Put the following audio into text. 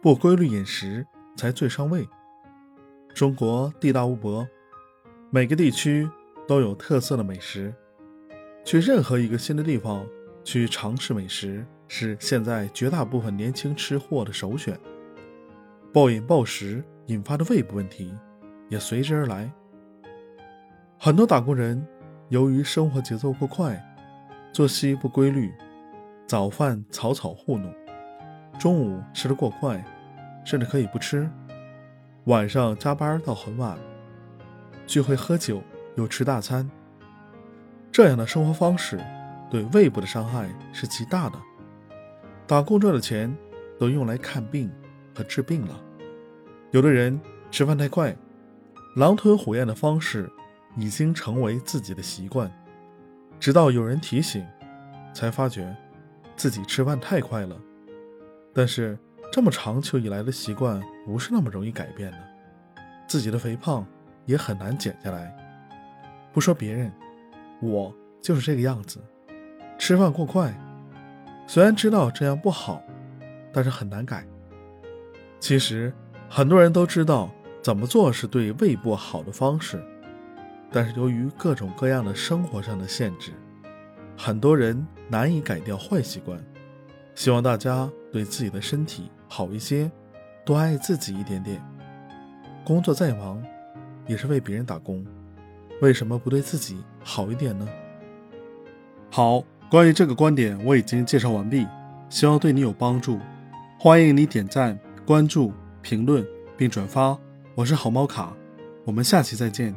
不规律饮食才最伤胃。中国地大物博，每个地区都有特色的美食。去任何一个新的地方去尝试美食，是现在绝大部分年轻吃货的首选。暴饮暴食引发的胃部问题也随之而来。很多打工人由于生活节奏过快，作息不规律，早饭草草糊弄，中午吃得过快，甚至可以不吃。晚上加班到很晚，聚会喝酒又吃大餐，这样的生活方式对胃部的伤害是极大的。打工赚的钱都用来看病和治病了。有的人吃饭太快，狼吞虎咽的方式已经成为自己的习惯，直到有人提醒，才发觉自己吃饭太快了。但是。这么长久以来的习惯不是那么容易改变的，自己的肥胖也很难减下来。不说别人，我就是这个样子，吃饭过快。虽然知道这样不好，但是很难改。其实很多人都知道怎么做是对胃部好的方式，但是由于各种各样的生活上的限制，很多人难以改掉坏习惯。希望大家对自己的身体。好一些，多爱自己一点点。工作再忙，也是为别人打工，为什么不对自己好一点呢？好，关于这个观点我已经介绍完毕，希望对你有帮助。欢迎你点赞、关注、评论并转发。我是好猫卡，我们下期再见。